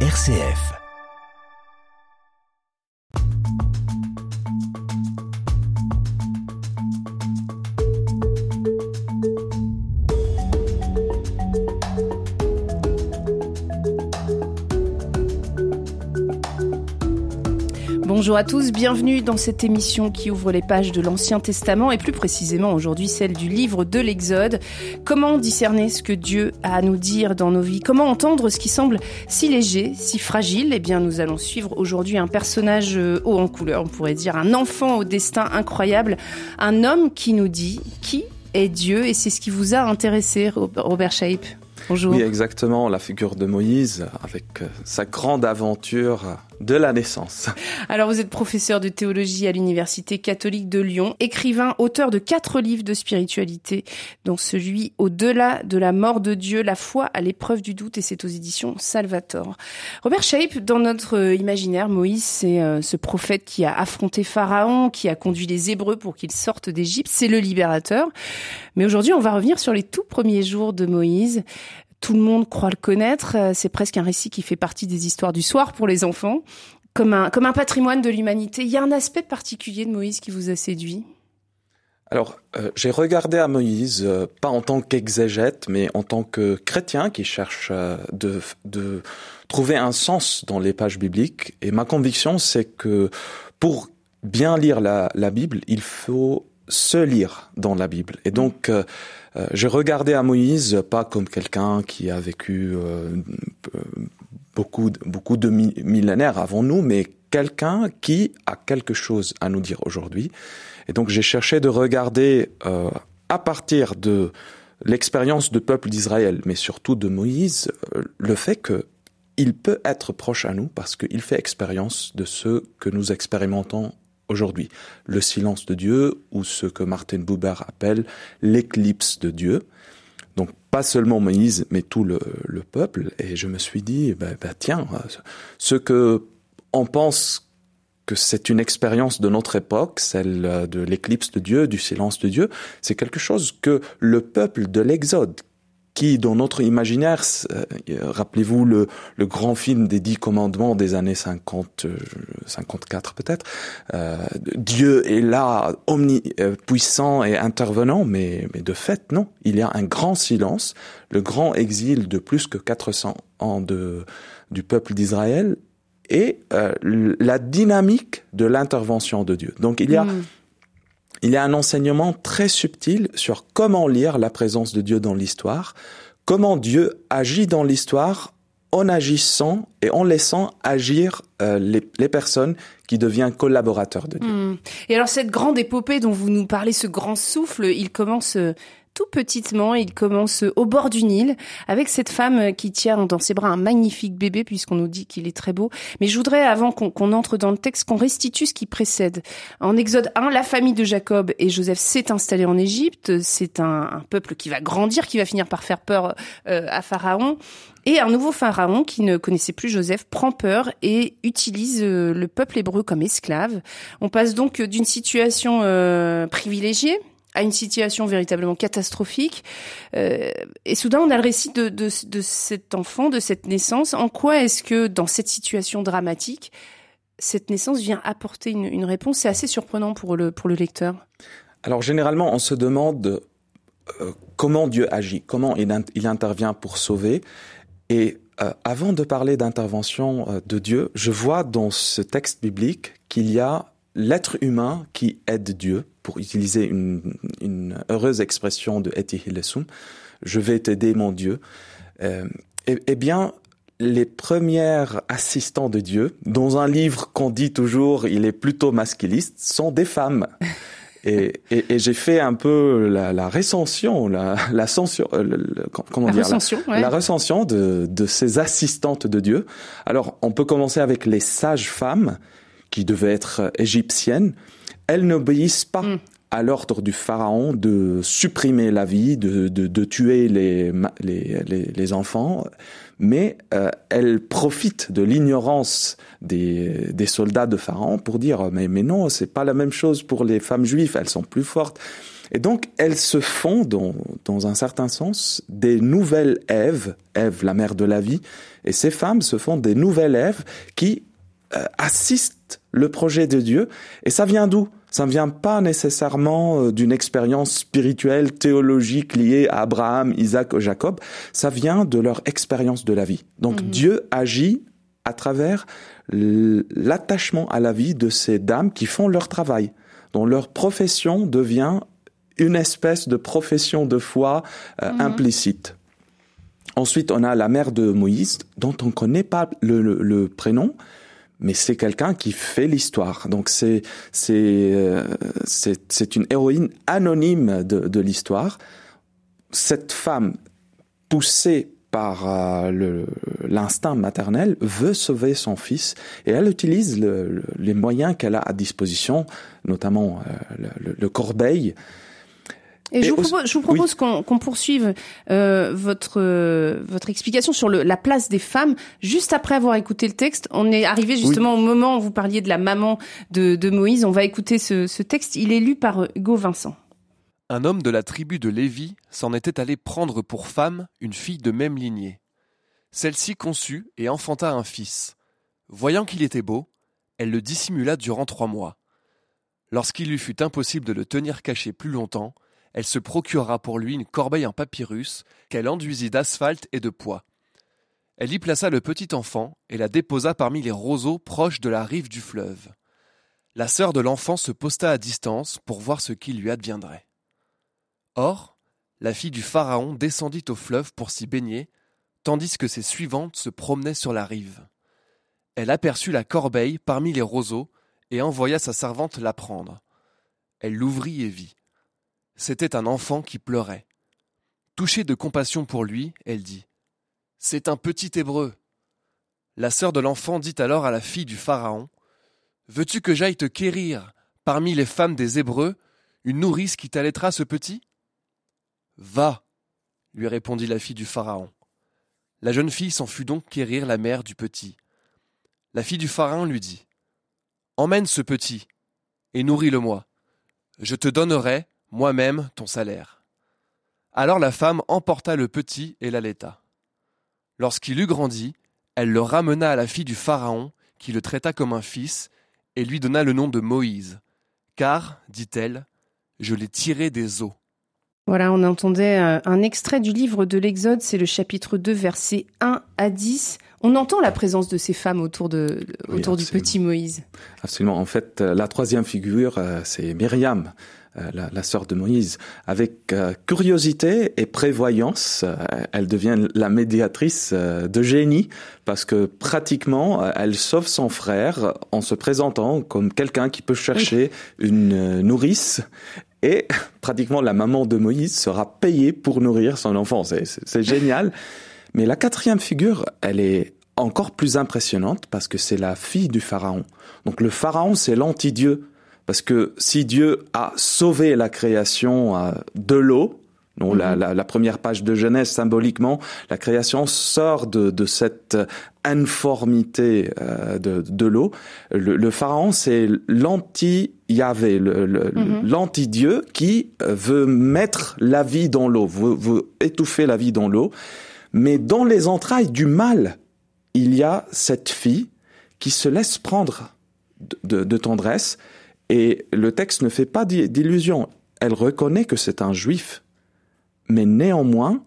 RCF. Bonjour à tous, bienvenue dans cette émission qui ouvre les pages de l'Ancien Testament et plus précisément aujourd'hui celle du livre de l'Exode. Comment discerner ce que Dieu a à nous dire dans nos vies? Comment entendre ce qui semble si léger, si fragile? Eh bien nous allons suivre aujourd'hui un personnage euh, haut en couleur, on pourrait dire un enfant au destin incroyable, un homme qui nous dit qui est Dieu et c'est ce qui vous a intéressé Robert Shape. Bonjour. Oui, exactement, la figure de Moïse avec euh, sa grande aventure de la naissance. Alors vous êtes professeur de théologie à l'Université catholique de Lyon, écrivain, auteur de quatre livres de spiritualité, dont celui Au-delà de la mort de Dieu, la foi à l'épreuve du doute, et c'est aux éditions Salvator. Robert Shape, dans notre imaginaire, Moïse, c'est euh, ce prophète qui a affronté Pharaon, qui a conduit les Hébreux pour qu'ils sortent d'Égypte, c'est le libérateur. Mais aujourd'hui, on va revenir sur les tout premiers jours de Moïse tout le monde croit le connaître. Euh, c'est presque un récit qui fait partie des histoires du soir pour les enfants, comme un, comme un patrimoine de l'humanité. Il y a un aspect particulier de Moïse qui vous a séduit? Alors, euh, j'ai regardé à Moïse, euh, pas en tant qu'exégète, mais en tant que chrétien qui cherche de, de trouver un sens dans les pages bibliques. Et ma conviction, c'est que pour bien lire la, la Bible, il faut se lire dans la Bible. Et donc, euh, j'ai regardé à Moïse pas comme quelqu'un qui a vécu euh, beaucoup, beaucoup de millénaires avant nous, mais quelqu'un qui a quelque chose à nous dire aujourd'hui. Et donc j'ai cherché de regarder euh, à partir de l'expérience du peuple d'Israël, mais surtout de Moïse, le fait que il peut être proche à nous parce qu'il fait expérience de ce que nous expérimentons aujourd'hui. Le silence de Dieu, ou ce que Martin Buber appelle l'éclipse de Dieu. Donc pas seulement Moïse, mais tout le, peuple. Et je me suis dit, ben, ben, tiens, ce que on pense que c'est une expérience de notre époque, celle de l'éclipse de Dieu, du silence de Dieu, c'est quelque chose que le peuple de l'Exode, qui, dans notre imaginaire, euh, rappelez-vous le, le, grand film des Dix Commandements des années 50, 54 euh, peut-être, euh, Dieu est là, omnipuissant et intervenant, mais, mais de fait, non. Il y a un grand silence, le grand exil de plus que 400 ans de, du peuple d'Israël et la dynamique de l'intervention de Dieu. Donc il y a... Hmm il y a un enseignement très subtil sur comment lire la présence de Dieu dans l'histoire, comment Dieu agit dans l'histoire en agissant et en laissant agir euh, les, personnes qui deviennent collaborateurs de Dieu. Hmm. Et alors cette grande épopée dont vous nous parlez, ce grand souffle, il commence euh, tout petitement. Il commence au bord du Nil avec cette femme qui tient dans ses bras un magnifique bébé puisqu'on nous dit qu'il est très beau. Mais je voudrais, avant qu'on entre dans le texte, qu'on restitue ce qui précède. En Exode 1, la famille de Jacob et Joseph s'est installée en Égypte. C'est un, peuple qui va grandir, qui va finir par faire peur euh, à Pharaon. Et un nouveau pharaon qui ne connaissait plus Joseph prend peur et utilise euh, le peuple hébreu comme esclave. On passe donc d'une situation euh, privilégiée à une situation véritablement catastrophique. Euh, et soudain, on a le récit de, de, cet enfant, de cette naissance. En quoi est-ce que dans cette situation dramatique, cette naissance vient apporter une, réponse? C'est assez surprenant pour le, pour le lecteur. Alors généralement, on se demande euh, comment Dieu agit, comment il, intervient pour sauver. Et euh, avant de parler d'intervention de Dieu, je vois dans ce texte biblique qu'il y a l'être humain qui aide Dieu, pour utiliser une, une heureuse expression de Eti Hillesum, je vais t'aider mon Dieu. Euh, eh, eh, bien, les premiers assistants de Dieu, dans un livre qu'on dit toujours il est plutôt masculiste, sont des femmes. Et, et, et j'ai fait un peu la, la recension, la, la censure, euh, comment la dire, recension, la, la, recension de, de ces assistantes de Dieu. Alors, on peut commencer avec les sages femmes qui devaient être égyptiennes, elles n'obéissent pas mm. à l'ordre du pharaon de supprimer la vie, de, de, de tuer les, les, les, enfants, mais euh, elles profitent de l'ignorance des, des soldats de pharaon pour dire mais, mais non, c'est pas la même chose pour les femmes juives, elles sont plus fortes. Et donc, elles se font, dans, dans un certain sens, des nouvelles Èves, Ève, la mère de la vie, et ces femmes se font des nouvelles Èves qui euh, assistent le projet de Dieu. Et ça vient d'où? Ça ne vient pas nécessairement euh, d'une expérience spirituelle, théologique liée à Abraham, Isaac, Jacob. Ça vient de leur expérience de la vie. Donc mhm. Dieu agit à travers l'attachement à la vie de ces dames qui font leur travail, dont leur profession devient une espèce de profession de foi euh, mhm. implicite. Ensuite, on a la mère de Moïse, dont on ne connaît pas le, prénom, mais c'est quelqu'un qui fait l'histoire. Donc c'est c'est euh, c'est une héroïne anonyme de, de l'histoire. Cette femme poussée par euh, l'instinct maternel veut sauver son fils et elle utilise le, les moyens qu'elle a à disposition, notamment euh, le, le corbeil et, je, vous propose, je vous propose qu'on poursuive euh, votre euh, votre explication sur le, la place des femmes juste après avoir écouté le texte. On est arrivé justement au moment où vous parliez de la maman de, de Moïse. On va écouter ce, ce, texte. Il est lu par euh, Hugo Vincent. Un homme de la tribu de Lévi s'en était allé prendre pour femme une fille de même lignée. Celle-ci conçut et enfanta un fils. Voyant qu'il était beau, elle le dissimula durant trois mois. Lorsqu'il lui fut impossible de le tenir caché plus longtemps, elle se procura pour lui une corbeille en papyrus qu'elle enduisit d'asphalte et de pois. Elle y plaça le petit enfant et la déposa parmi les roseaux proches de la rive du fleuve. La sœur de l'enfant se posta à distance pour voir ce qui lui adviendrait. Or, la fille du Pharaon descendit au fleuve pour s'y baigner, tandis que ses suivantes se promenaient sur la rive. Elle aperçut la corbeille parmi les roseaux et envoya sa servante la prendre. Elle l'ouvrit et vit. C'était un enfant qui pleurait. Touchée de compassion pour lui, elle dit C'est un petit hébreu. La sœur de l'enfant dit alors à la fille du Pharaon Veux-tu que j'aille te quérir parmi les femmes des Hébreux une nourrice qui t'allaitera ce petit? Va, lui répondit la fille du Pharaon. La jeune fille s'en fut donc quérir la mère du petit. La fille du Pharaon lui dit Emmène ce petit et nourris-le-moi. Je te donnerai moi-même ton salaire. Alors la femme emporta le petit et l'allaita. Lorsqu'il eut grandi, elle le ramena à la fille du Pharaon, qui le traita comme un fils, et lui donna le nom de Moïse. Car, dit-elle, je l'ai tiré des eaux. Voilà, on entendait euh, un extrait du livre de l'Exode, c'est le chapitre 2, versets 1 à 10. On entend la présence de ces femmes autour, de, autour du petit Moïse. Absolument. En fait, euh, la troisième figure, euh, c'est Myriam. Euh, la, la sœur de Moïse. Avec euh, curiosité et prévoyance, euh, elle devient la médiatrice de génie parce que pratiquement, elle sauve son frère en se présentant comme quelqu'un qui peut chercher une nourrice et pratiquement la maman de Moïse sera payée pour nourrir son enfant. C'est génial. Mais la quatrième figure, elle est encore plus impressionnante parce que c'est la fille du pharaon. Donc le pharaon, c'est l'anti-dieu. Parce que si Dieu a sauvé la création de l'eau, non, la, mhm. la, première page de Genèse, symboliquement, la création sort de, de cette informité euh, de, de l'eau. Le, pharaon, c'est l'anti-Yahvé, mhm. l'anti-Dieu qui euh, veut mettre la vie dans l'eau, veut, veut étouffer la vie dans l'eau. Mais dans les entrailles du mal, il y a cette fille qui se laisse prendre de, de tendresse et le texte ne fait pas d'illusion. Elle reconnaît que c'est un juif, mais néanmoins,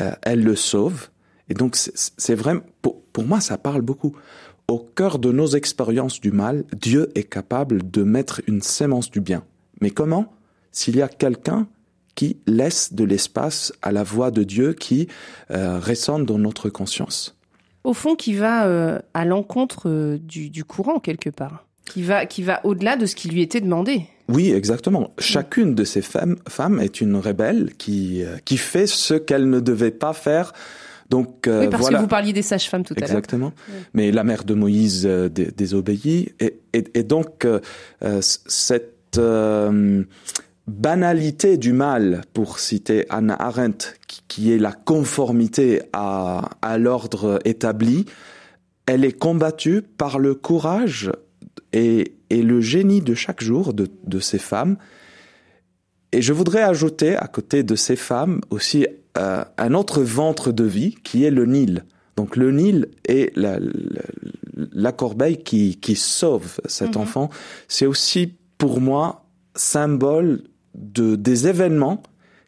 euh, elle le sauve. Et donc, c'est vraiment, pour, moi, ça parle beaucoup. Au cœur de nos expériences du mal, Dieu est capable de mettre une sémence du bien. Mais comment? S'il y a quelqu'un qui laisse de l'espace à la voix de Dieu qui euh, résonne dans notre conscience. Au fond, qui va euh, à l'encontre euh, du, du courant quelque part qui va, qui va au-delà de ce qui lui était demandé. Oui, exactement. Chacune de ces femmes, femmes est une rebelle qui, euh, qui fait ce qu'elle ne devait pas faire. Donc, euh, oui, parce que vous parliez des sages-femmes tout à l'heure. Exactement. Mais la mère de Moïse euh, désobéit. Et, et, et donc, cette banalité du mal, pour citer Anna Arendt, qui, qui est la conformité à, à l'ordre établi, elle est combattue par le courage et, et, le génie de chaque jour de, de ces femmes et je voudrais ajouter à côté de ces femmes aussi euh, un autre ventre de vie qui est le Nil. Donc le Nil est la, la, corbeille qui, qui sauve cet mhm. enfant. C'est aussi pour moi symbole de des événements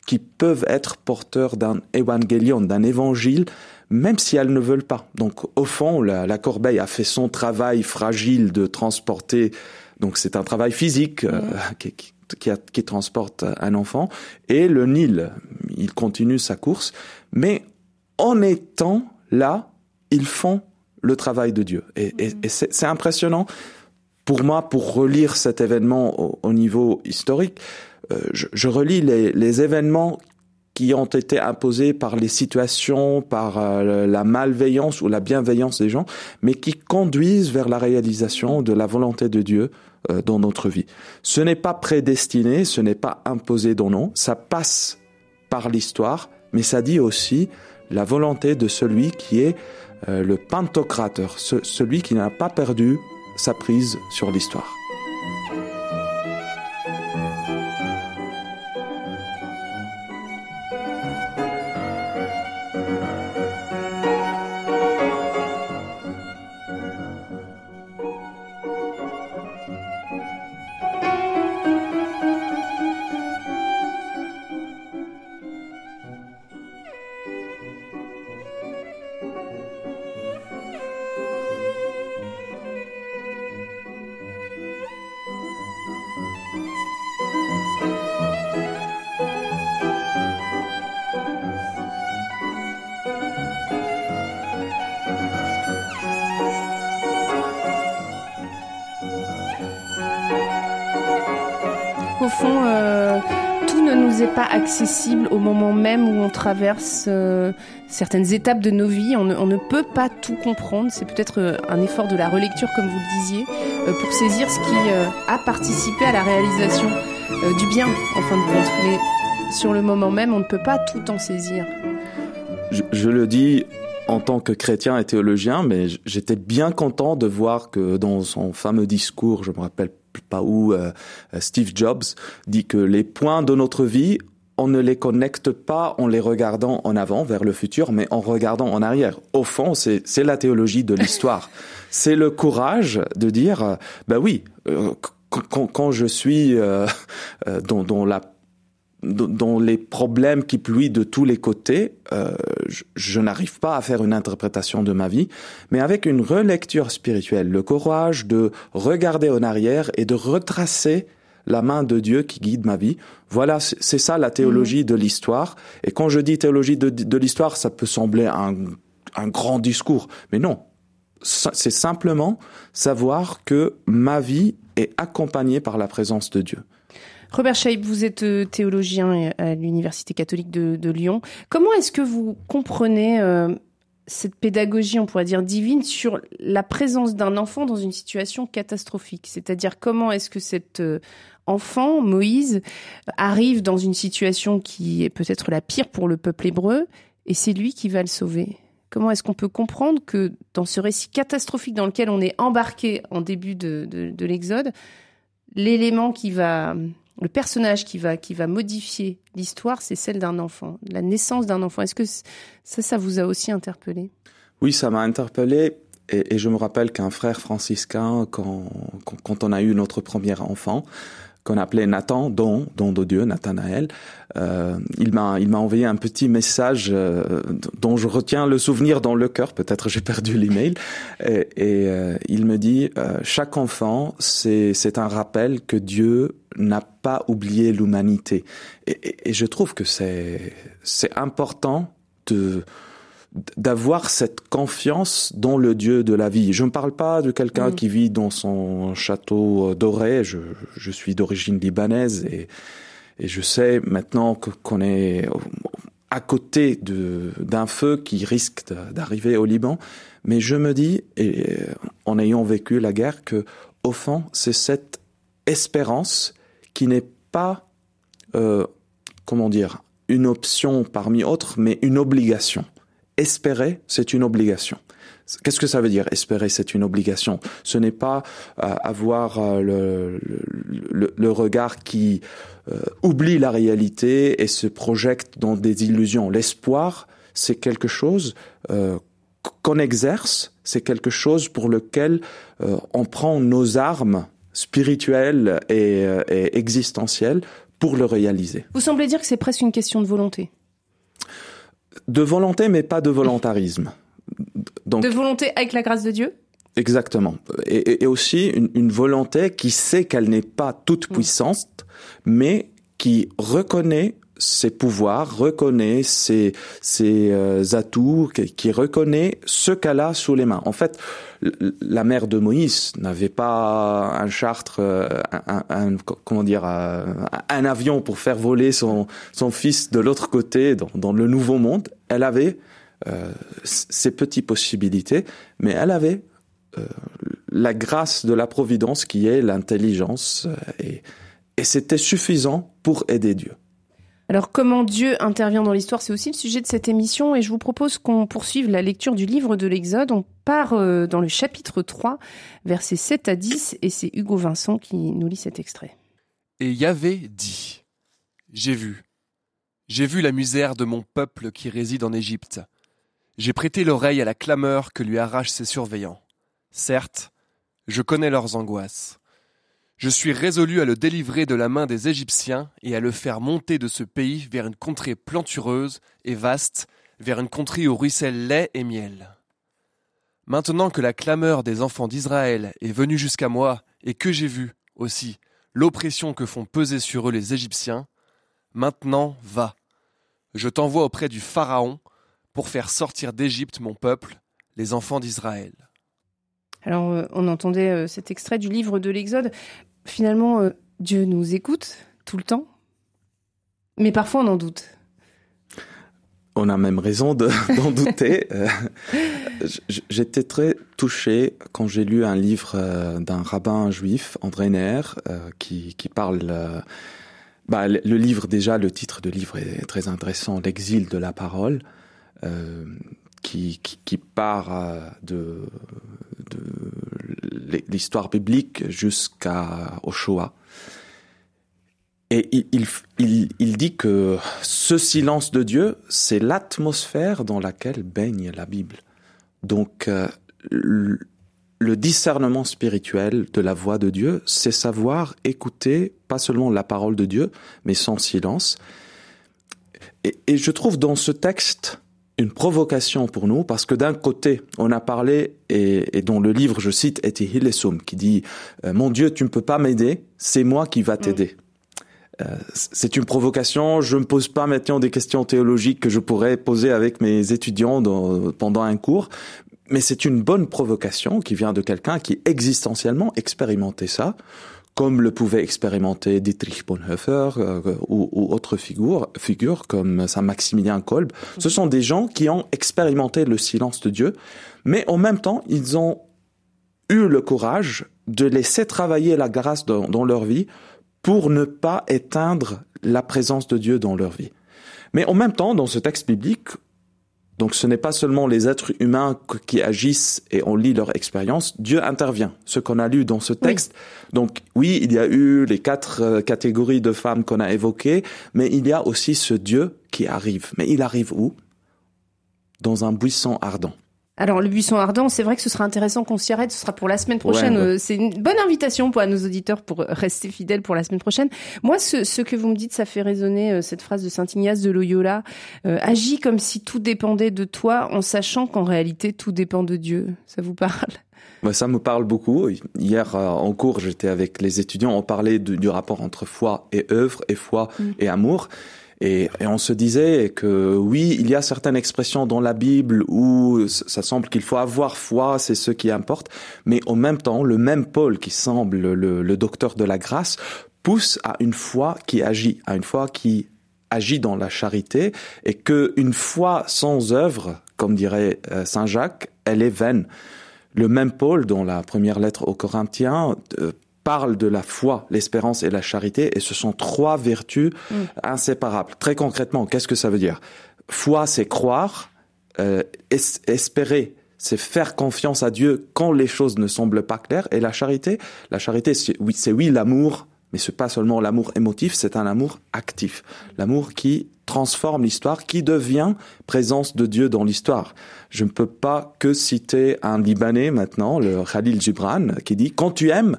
qui peuvent être porteurs d'un évangélion, d'un évangile, même si elles ne veulent pas. Donc au fond, la, la corbeille a fait son travail fragile de transporter. Donc c'est un travail physique euh, qui, qui qui, qui, transporte un enfant, et le Nil, il continue sa course, mais en étant là, ils font le travail de Dieu. Et, et, et c'est impressionnant pour moi, pour relire cet événement au, au niveau historique, euh, je, je, relis les, les, événements qui ont été imposés par les situations, par euh, la malveillance ou la bienveillance des gens, mais qui conduisent vers la réalisation de la volonté de Dieu euh, dans notre vie. Ce n'est pas prédestiné, ce n'est pas imposé dans nous, ça passe par l'histoire, mais ça dit aussi la volonté de celui qui est euh, le pantocrateur, celui qui n'a pas perdu sa prise sur l'histoire. Fond, euh, tout ne nous est pas accessible au moment même où on traverse euh, certaines étapes de nos vies. On ne, peut pas tout comprendre. C'est peut-être euh, un effort de la relecture, comme vous le disiez, pour saisir ce qui a participé à la réalisation du bien, en fin de compte. Mais sur le moment même, on ne peut pas tout en saisir. je le dis en tant que chrétien et théologien, mais j'étais bien content de voir que dans son fameux discours, je me rappelle pas où, euh, Steve Jobs dit que les points de notre vie, on ne les connecte pas en les regardant en avant vers le futur, mais en regardant en arrière. Au fond, c'est la théologie de l'histoire. c'est le courage de dire, ben oui, euh, quand, quand, je suis euh, dans, dans la dont les problèmes qui pluient de tous les côtés, euh, je, je n'arrive pas à faire une interprétation de ma vie, mais avec une relecture spirituelle, le courage de regarder en arrière et de retracer la main de Dieu qui guide ma vie. Voilà, c'est ça la théologie de l'histoire. Et quand je dis théologie de, de l'histoire, ça peut sembler un, un grand discours, mais non. C'est simplement savoir que ma vie est accompagnée par la présence de Dieu. Robert Scheib, vous êtes euh, théologien à l'Université catholique de, Lyon. Comment est-ce que vous comprenez euh, cette pédagogie, on pourrait dire divine, sur la présence d'un enfant dans une situation catastrophique? C'est-à-dire comment est-ce que cet euh, enfant, Moïse, arrive dans une situation qui est peut-être la pire pour le peuple hébreu, et c'est lui qui va le sauver? Comment est-ce qu'on peut comprendre que dans ce récit catastrophique dans lequel on est embarqué en début de, de l'Exode, l'élément qui va le personnage qui va, qui va modifier l'histoire, c'est celle d'un enfant, la naissance d'un enfant. Est-ce que ça, ça vous a aussi interpellé? Oui, ça m'a interpellé. Et, je me rappelle qu'un frère franciscain, quand, quand, on a eu notre premier enfant, qu'on appelait Nathan, don, don de Dieu, Nathanaël, euh, il m'a il m'a envoyé un petit message euh, dont je retiens le souvenir dans le cœur. Peut-être j'ai perdu l'email. Et, et euh, il me dit euh, chaque enfant, c'est c'est un rappel que Dieu n'a pas oublié l'humanité. Et, et, je trouve que c'est c'est important de d'avoir cette confiance dans le Dieu de la vie. Je ne parle pas de quelqu'un mm. qui vit dans son château doré. Je, je suis d'origine libanaise et, et je sais maintenant qu'on est à côté d'un feu qui risque d'arriver au Liban. Mais je me dis, et en ayant vécu la guerre, que au fond, c'est cette espérance qui n'est pas, euh, comment dire, une option parmi autres, mais une obligation. Espérer, c'est une obligation. Qu'est-ce que ça veut dire espérer C'est une obligation? Ce n'est pas euh, avoir euh, le, regard qui euh, oublie la réalité et se projette dans des illusions. L'espoir, c'est quelque chose qu'on exerce, c'est quelque chose pour lequel on prend nos armes spirituelles et existentielles pour le réaliser. Vous semblez dire que c'est presque une question de volonté. De volonté, mais pas de volontarisme. Donc, de volonté avec la grâce de Dieu? Exactement. Et, et aussi une, une, volonté qui sait qu'elle n'est pas toute puissante, mais qui reconnaît ses pouvoirs, reconnaît ses, ses euh, atouts, qui, reconnaît ce qu'elle a sous les mains. En fait, la mère de Moïse n'avait pas un chartre, euh, un, un, comment dire, euh, un avion pour faire voler son, son fils de l'autre côté dans, dans le nouveau monde. Elle avait euh, ses petites possibilités, mais elle avait euh, la grâce de la providence qui est l'intelligence et, et c'était suffisant pour aider Dieu. Alors comment Dieu intervient dans l'histoire, c'est aussi le sujet de cette émission et je vous propose qu'on poursuive la lecture du livre de l'Exode. On part dans le chapitre 3, versets 7 à 10 et c'est Hugo Vincent qui nous lit cet extrait. Et Yahvé dit, J'ai vu, j'ai vu la misère de mon peuple qui réside en Égypte. J'ai prêté l'oreille à la clameur que lui arrachent ses surveillants. Certes, je connais leurs angoisses. Je suis résolu à le délivrer de la main des Égyptiens et à le faire monter de ce pays vers une contrée plantureuse et vaste, vers une contrée où ruisselle lait et miel. Maintenant que la clameur des enfants d'Israël est venue jusqu'à moi et que j'ai vu, aussi, l'oppression que font peser sur eux les Égyptiens, maintenant va. Je t'envoie auprès du Pharaon, pour faire sortir d'Égypte mon peuple, les enfants d'Israël. Alors, euh, on entendait euh, cet extrait du livre de l'Exode. Finalement, euh, Dieu nous écoute tout le temps, mais parfois on en doute. On a même raison d'en douter. J'étais très touché quand j'ai lu un livre d'un rabbin juif, André Neher, qui, qui parle... Bah, le livre, déjà, le titre de livre est très intéressant, L'exil de la parole. Euh, qui, qui, qui, part euh, de, de l'histoire biblique jusqu'au Shoah. Et il, il, il, dit que ce silence de Dieu, c'est l'atmosphère dans laquelle baigne la Bible. Donc, euh, le discernement spirituel de la voix de Dieu, c'est savoir écouter pas seulement la parole de Dieu, mais son silence. Et, et je trouve dans ce texte une provocation pour nous parce que d'un côté, on a parlé et, et dont le livre, je cite, était Hillesum, qui dit euh, Mon Dieu, tu ne peux pas m'aider, c'est moi qui va t'aider. Mm. Euh, c'est une provocation. Je ne me pose pas maintenant des questions théologiques que je pourrais poser avec mes étudiants dans, pendant un cours, mais c'est une bonne provocation qui vient de quelqu'un qui existentiellement expérimentait ça comme le pouvait expérimenter Dietrich Bonhoeffer euh, ou, ou autres figures, figures comme Saint Maximilien Kolb. Ce sont des gens qui ont expérimenté le silence de Dieu, mais en même temps, ils ont eu le courage de laisser travailler la grâce dans, dans leur vie pour ne pas éteindre la présence de Dieu dans leur vie. Mais en même temps, dans ce texte biblique, donc ce n'est pas seulement les êtres humains qui agissent et on lit leur expérience, Dieu intervient. Ce qu'on a lu dans ce texte. Donc oui, il y a eu les quatre euh, catégories de femmes qu'on a évoquées, mais il y a aussi ce Dieu qui arrive. Mais il arrive où? Dans un buisson ardent. Alors le buisson ardent, c'est vrai que ce sera intéressant qu'on s'y arrête. Ce sera pour la semaine prochaine. Euh, c'est une bonne invitation pour à nos auditeurs pour rester fidèles pour la semaine prochaine. Moi, ce, ce que vous me dites, ça fait résonner euh, cette phrase de saint Ignace de Loyola euh, agis comme si tout dépendait de toi, en sachant qu'en réalité tout dépend de Dieu. Ça vous parle? Ça me parle beaucoup. Hier, en cours, j'étais avec les étudiants, on parlait du rapport entre foi et œuvre, et foi mm. et amour. Et, et, on se disait que oui, il y a certaines expressions dans la Bible où ça semble qu'il faut avoir foi, c'est ce qui importe, mais en même temps, le même Paul qui semble le, le docteur de la grâce pousse à une foi qui agit, à une foi qui agit dans la charité, et que une foi sans œuvre, comme dirait euh, Saint Jacques, elle est vaine. Le même Paul, dans la première lettre aux Corinthiens, euh, parle de la foi, l'espérance et la charité, et ce sont trois vertus mm. inséparables. Très concrètement, qu'est-ce que ça veut dire? Foi, c'est croire, euh, espérer, c'est faire confiance à Dieu quand les choses ne semblent pas claires. Et la charité, la charité, c'est oui, c'est oui l'amour, mais c'est pas seulement l'amour émotif, c'est un amour actif, l'amour qui transforme l'histoire, qui devient présence de Dieu dans l'histoire. Je ne peux pas que citer un Libanais maintenant, le Khalil Gibran, qui dit quand tu aimes,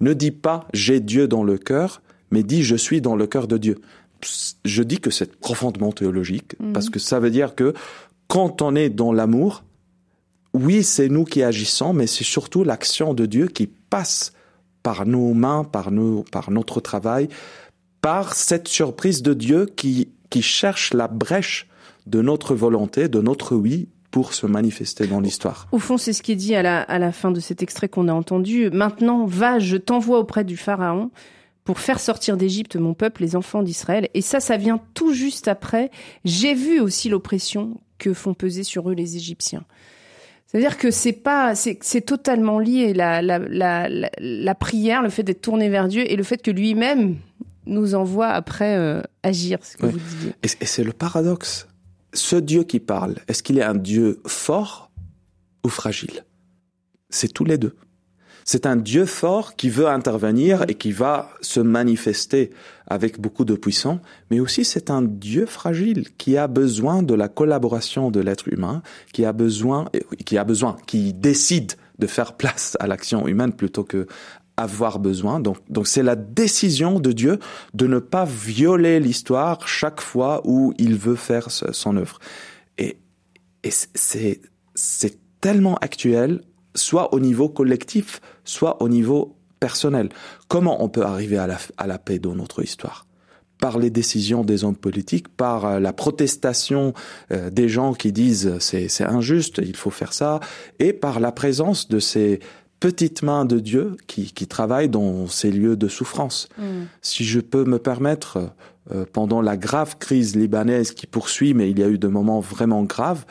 ne dis pas j'ai Dieu dans le cœur, mais dis je suis dans le cœur de Dieu. Je dis que c'est profondément théologique, mhm. parce que ça veut dire que quand on est dans l'amour, oui, c'est nous qui agissons, mais c'est surtout l'action de Dieu qui passe par nos mains, par, nous, par notre travail, par cette surprise de Dieu qui, qui cherche la brèche de notre volonté, de notre oui, pour se manifester dans l'histoire. Au fond, c'est ce qui est dit à la, à la fin de cet extrait qu'on a entendu. Maintenant, va, je t'envoie auprès du Pharaon pour faire sortir d'Égypte mon peuple, les enfants d'Israël. Et ça, ça vient tout juste après. J'ai vu aussi l'oppression que font peser sur eux les Égyptiens. C'est-à-dire que c'est pas, c'est totalement lié la, la, la, la, prière, le fait d'être tourné vers Dieu et le fait que lui-même nous envoie après euh, agir, ce que vous disiez. Et, c'est le paradoxe. Ce Dieu qui parle, est-ce qu'il est un Dieu fort ou fragile? C'est tous les deux. C'est un Dieu fort qui veut intervenir et qui va se manifester avec beaucoup de puissance, mais aussi c'est un Dieu fragile qui a besoin de la collaboration de l'être humain, qui a besoin, qui a besoin, qui décide de faire place à l'action humaine plutôt que avoir besoin. Donc, donc c'est la décision de Dieu de ne pas violer l'histoire chaque fois où il veut faire son œuvre. Et, et c'est, c'est tellement actuel soit au niveau collectif, soit au niveau personnel. Comment on peut arriver à la, à la paix dans notre histoire? Par les décisions des hommes politiques, par euh, la protestation euh, des gens qui disent c'est, c'est injuste, il faut faire ça, et par la présence de ces petites mains de Dieu qui, qui travaillent dans ces lieux de souffrance. Mm. Si je peux me permettre, euh, pendant la grave crise libanaise qui poursuit, mais il y a eu de moments vraiment graves,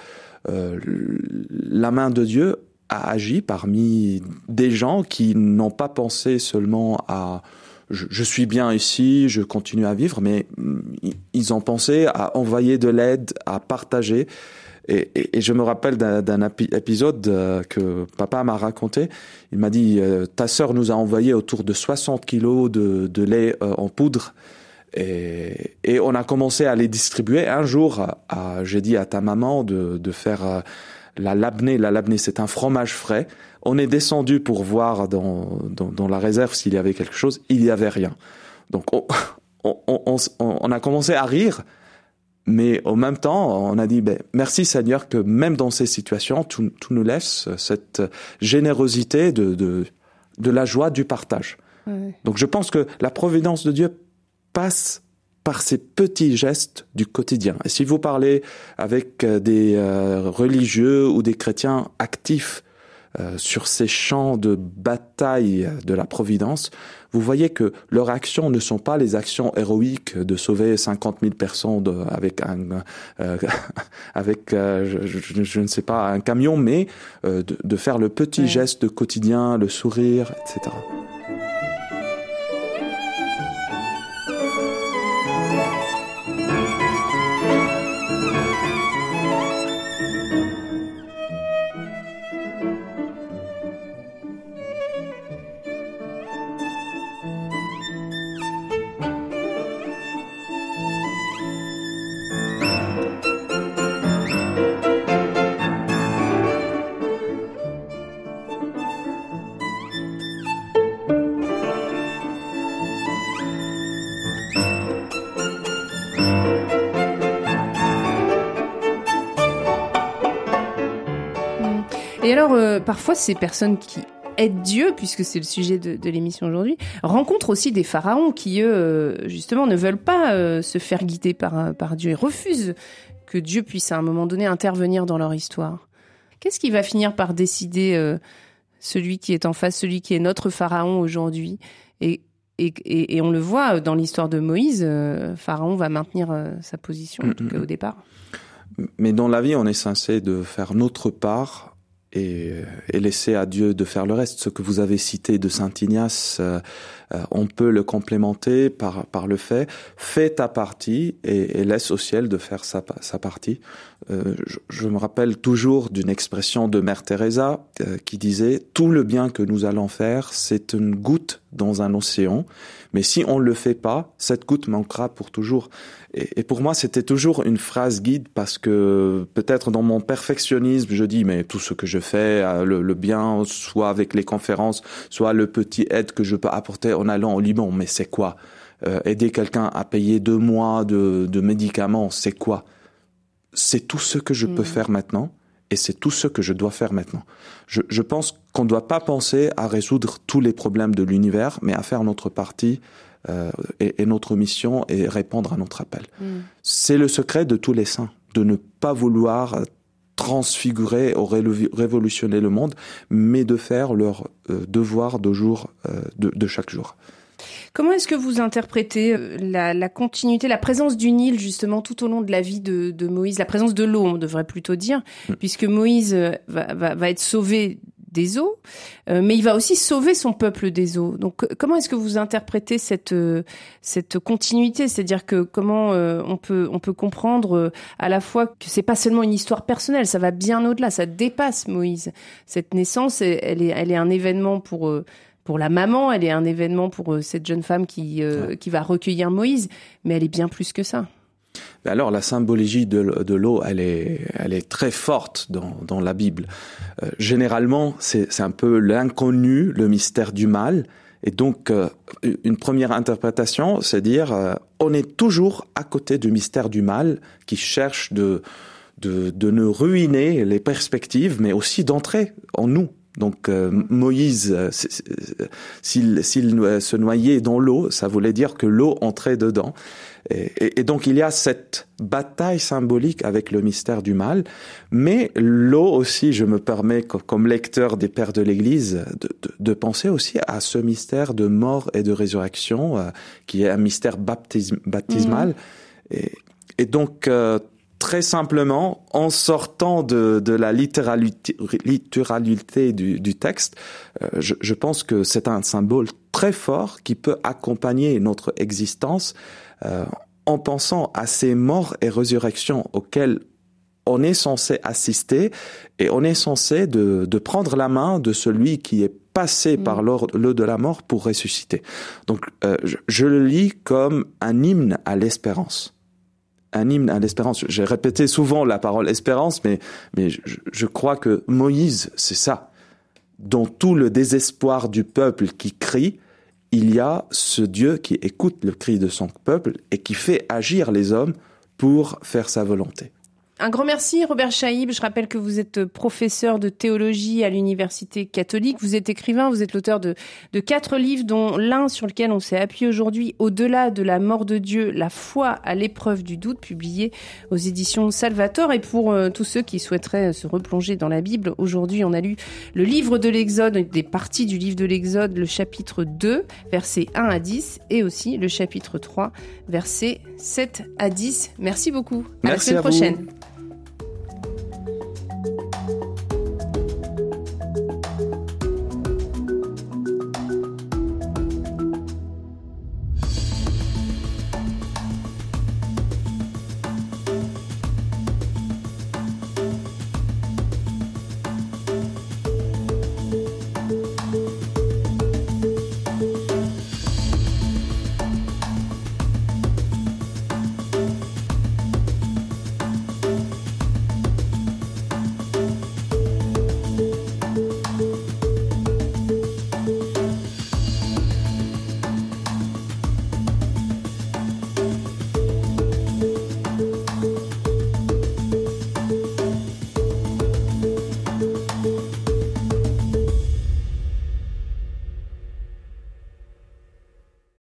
la main de Dieu a agi parmi des gens qui n'ont pas pensé seulement à je, suis bien ici, je continue à vivre, mais mm, ils ont pensé à envoyer de l'aide, à partager. Et, et, je me rappelle d'un épisode euh, que papa m'a raconté. Il m'a dit euh, ta sœur nous a envoyé autour de 60 kilos de, de lait euh, en poudre. Et, et, on a commencé à les distribuer. Un jour, j'ai dit à ta maman de, de faire la labnée. La labnée, c'est un fromage frais. On est descendu pour voir dans, dans, la réserve s'il y avait quelque chose. Il n'y avait rien. Donc on, on, a commencé à rire, mais en même temps, on a dit ben, merci Seigneur que même dans ces situations, tu, nous laisses cette générosité de, de, de la joie du partage. Donc je pense que la providence de Dieu passe par ces petits gestes du quotidien. Et si vous parlez avec des euh, religieux ou des chrétiens actifs euh, sur ces champs de bataille de la providence, vous voyez que leurs actions ne sont pas les actions héroïques de sauver 50 000 personnes avec un, avec, je, ne sais pas, un camion, mais de, de, faire le petit geste quotidien, le sourire, etc. parfois ces personnes qui aident Dieu, puisque c'est le sujet de, l'émission aujourd'hui, rencontrent aussi des pharaons qui, eux, euh, justement, ne veulent pas euh, se faire guider par, euh, par Dieu et refusent que Dieu puisse à un moment donné intervenir dans leur histoire. Qu'est-ce qui va finir par décider celui qui est en face, celui qui est notre pharaon aujourd'hui? Et, et, on le voit dans l'histoire de Moïse, Pharaon va maintenir sa position, en tout cas au départ. Mais dans la vie, on est censé de faire notre part et, et, laisser à Dieu de faire le reste. Ce que vous avez cité de Saint Ignace, euh, on peut le complémenter par, par le fait fais ta partie et, et laisse au ciel de faire sa, sa partie. Euh, je, je, me rappelle toujours d'une expression de Mère Teresa euh, qui disait tout le bien que nous allons faire, c'est une goutte dans un océan, mais si on le fait pas, cette goutte manquera pour toujours. Et, et pour moi, c'était toujours une phrase guide parce que peut-être dans mon perfectionnisme, je dis mais tout ce que je fais, euh, le, le bien, soit avec les conférences, soit le petit aide que je peux apporter en allant au Liban, mais c'est quoi euh, Aider quelqu'un à payer deux mois de, de médicaments, c'est quoi C'est tout ce que je mmh. peux faire maintenant et c'est tout ce que je dois faire maintenant. Je, je pense qu'on ne doit pas penser à résoudre tous les problèmes de l'univers, mais à faire notre partie euh, et, et, notre mission et répondre à notre appel. Mmh. C'est le secret de tous les saints, de ne pas vouloir transfigurer ou révolutionner le monde, mais de faire leur euh, devoir de jour, euh, de, de, chaque jour. Comment est-ce que vous interprétez euh, la, la, continuité, la présence du Nil justement tout au long de la vie de, de Moïse, la présence de l'eau, on devrait plutôt dire, mmh. puisque Moïse va, va, va être sauvé des eaux, euh, mais il va aussi sauver son peuple des eaux. Donc comment est-ce que vous interprétez cette euh, cette continuité, c'est-à-dire que comment euh, on peut on peut comprendre à la fois que c'est pas seulement une histoire personnelle, ça va bien au-delà, ça dépasse Moïse. Cette naissance, elle est elle est un événement pour pour la maman, elle est un événement pour cette jeune femme qui qui va recueillir Moïse, mais elle est bien plus que ça. Alors la symbologie de, de l'eau, elle est, elle est très forte dans, dans la Bible. Euh, généralement, c'est un peu l'inconnu, le mystère du mal. Et donc, euh, une première interprétation, c'est dire, euh, on est toujours à côté du mystère du mal qui cherche de, de, de nous ruiner les perspectives, mais aussi d'entrer en nous. Donc euh, Moïse, euh, s'il se noyait dans l'eau, ça voulait dire que l'eau entrait dedans. Et, et, et, donc il y a cette bataille symbolique avec le mystère du mal, mais l'eau aussi, je me permets comme lecteur des pères de l'Église de, de, de, penser aussi à ce mystère de mort et de résurrection, euh, qui est un mystère baptism baptismal. Mmh. Et, et, donc euh, très simplement, en sortant de, de la littéralité, littéralité du, du, texte, euh, je, je, pense que c'est un symbole très fort qui peut accompagner notre existence euh, en pensant à ces morts et résurrections auxquelles on est censé assister et on est censé de, de prendre la main de celui qui est passé mmh. par l'eau de la mort pour ressusciter. Donc euh, je, je le lis comme un hymne à l'espérance un hymne à l'espérance. J'ai répété souvent la parole espérance, mais, mais je, je crois que Moïse, c'est ça. Dans tout le désespoir du peuple qui crie, il y a ce Dieu qui écoute le cri de son peuple et qui fait agir les hommes pour faire sa volonté. Un grand merci, Robert Chaïb. Je rappelle que vous êtes professeur de théologie à l'Université catholique. Vous êtes écrivain, vous êtes l'auteur de, de quatre livres, dont l'un sur lequel on s'est appuyé aujourd'hui, Au-delà de la mort de Dieu, la foi à l'épreuve du doute, publié aux éditions Salvator. Et pour euh, tous ceux qui souhaiteraient se replonger dans la Bible, aujourd'hui, on a lu le livre de l'Exode, des parties du livre de l'Exode, le chapitre 2, versets 1 à 10, et aussi le chapitre 3, versets 7 à 10. Merci beaucoup. À Merci la semaine à prochaine. Vous.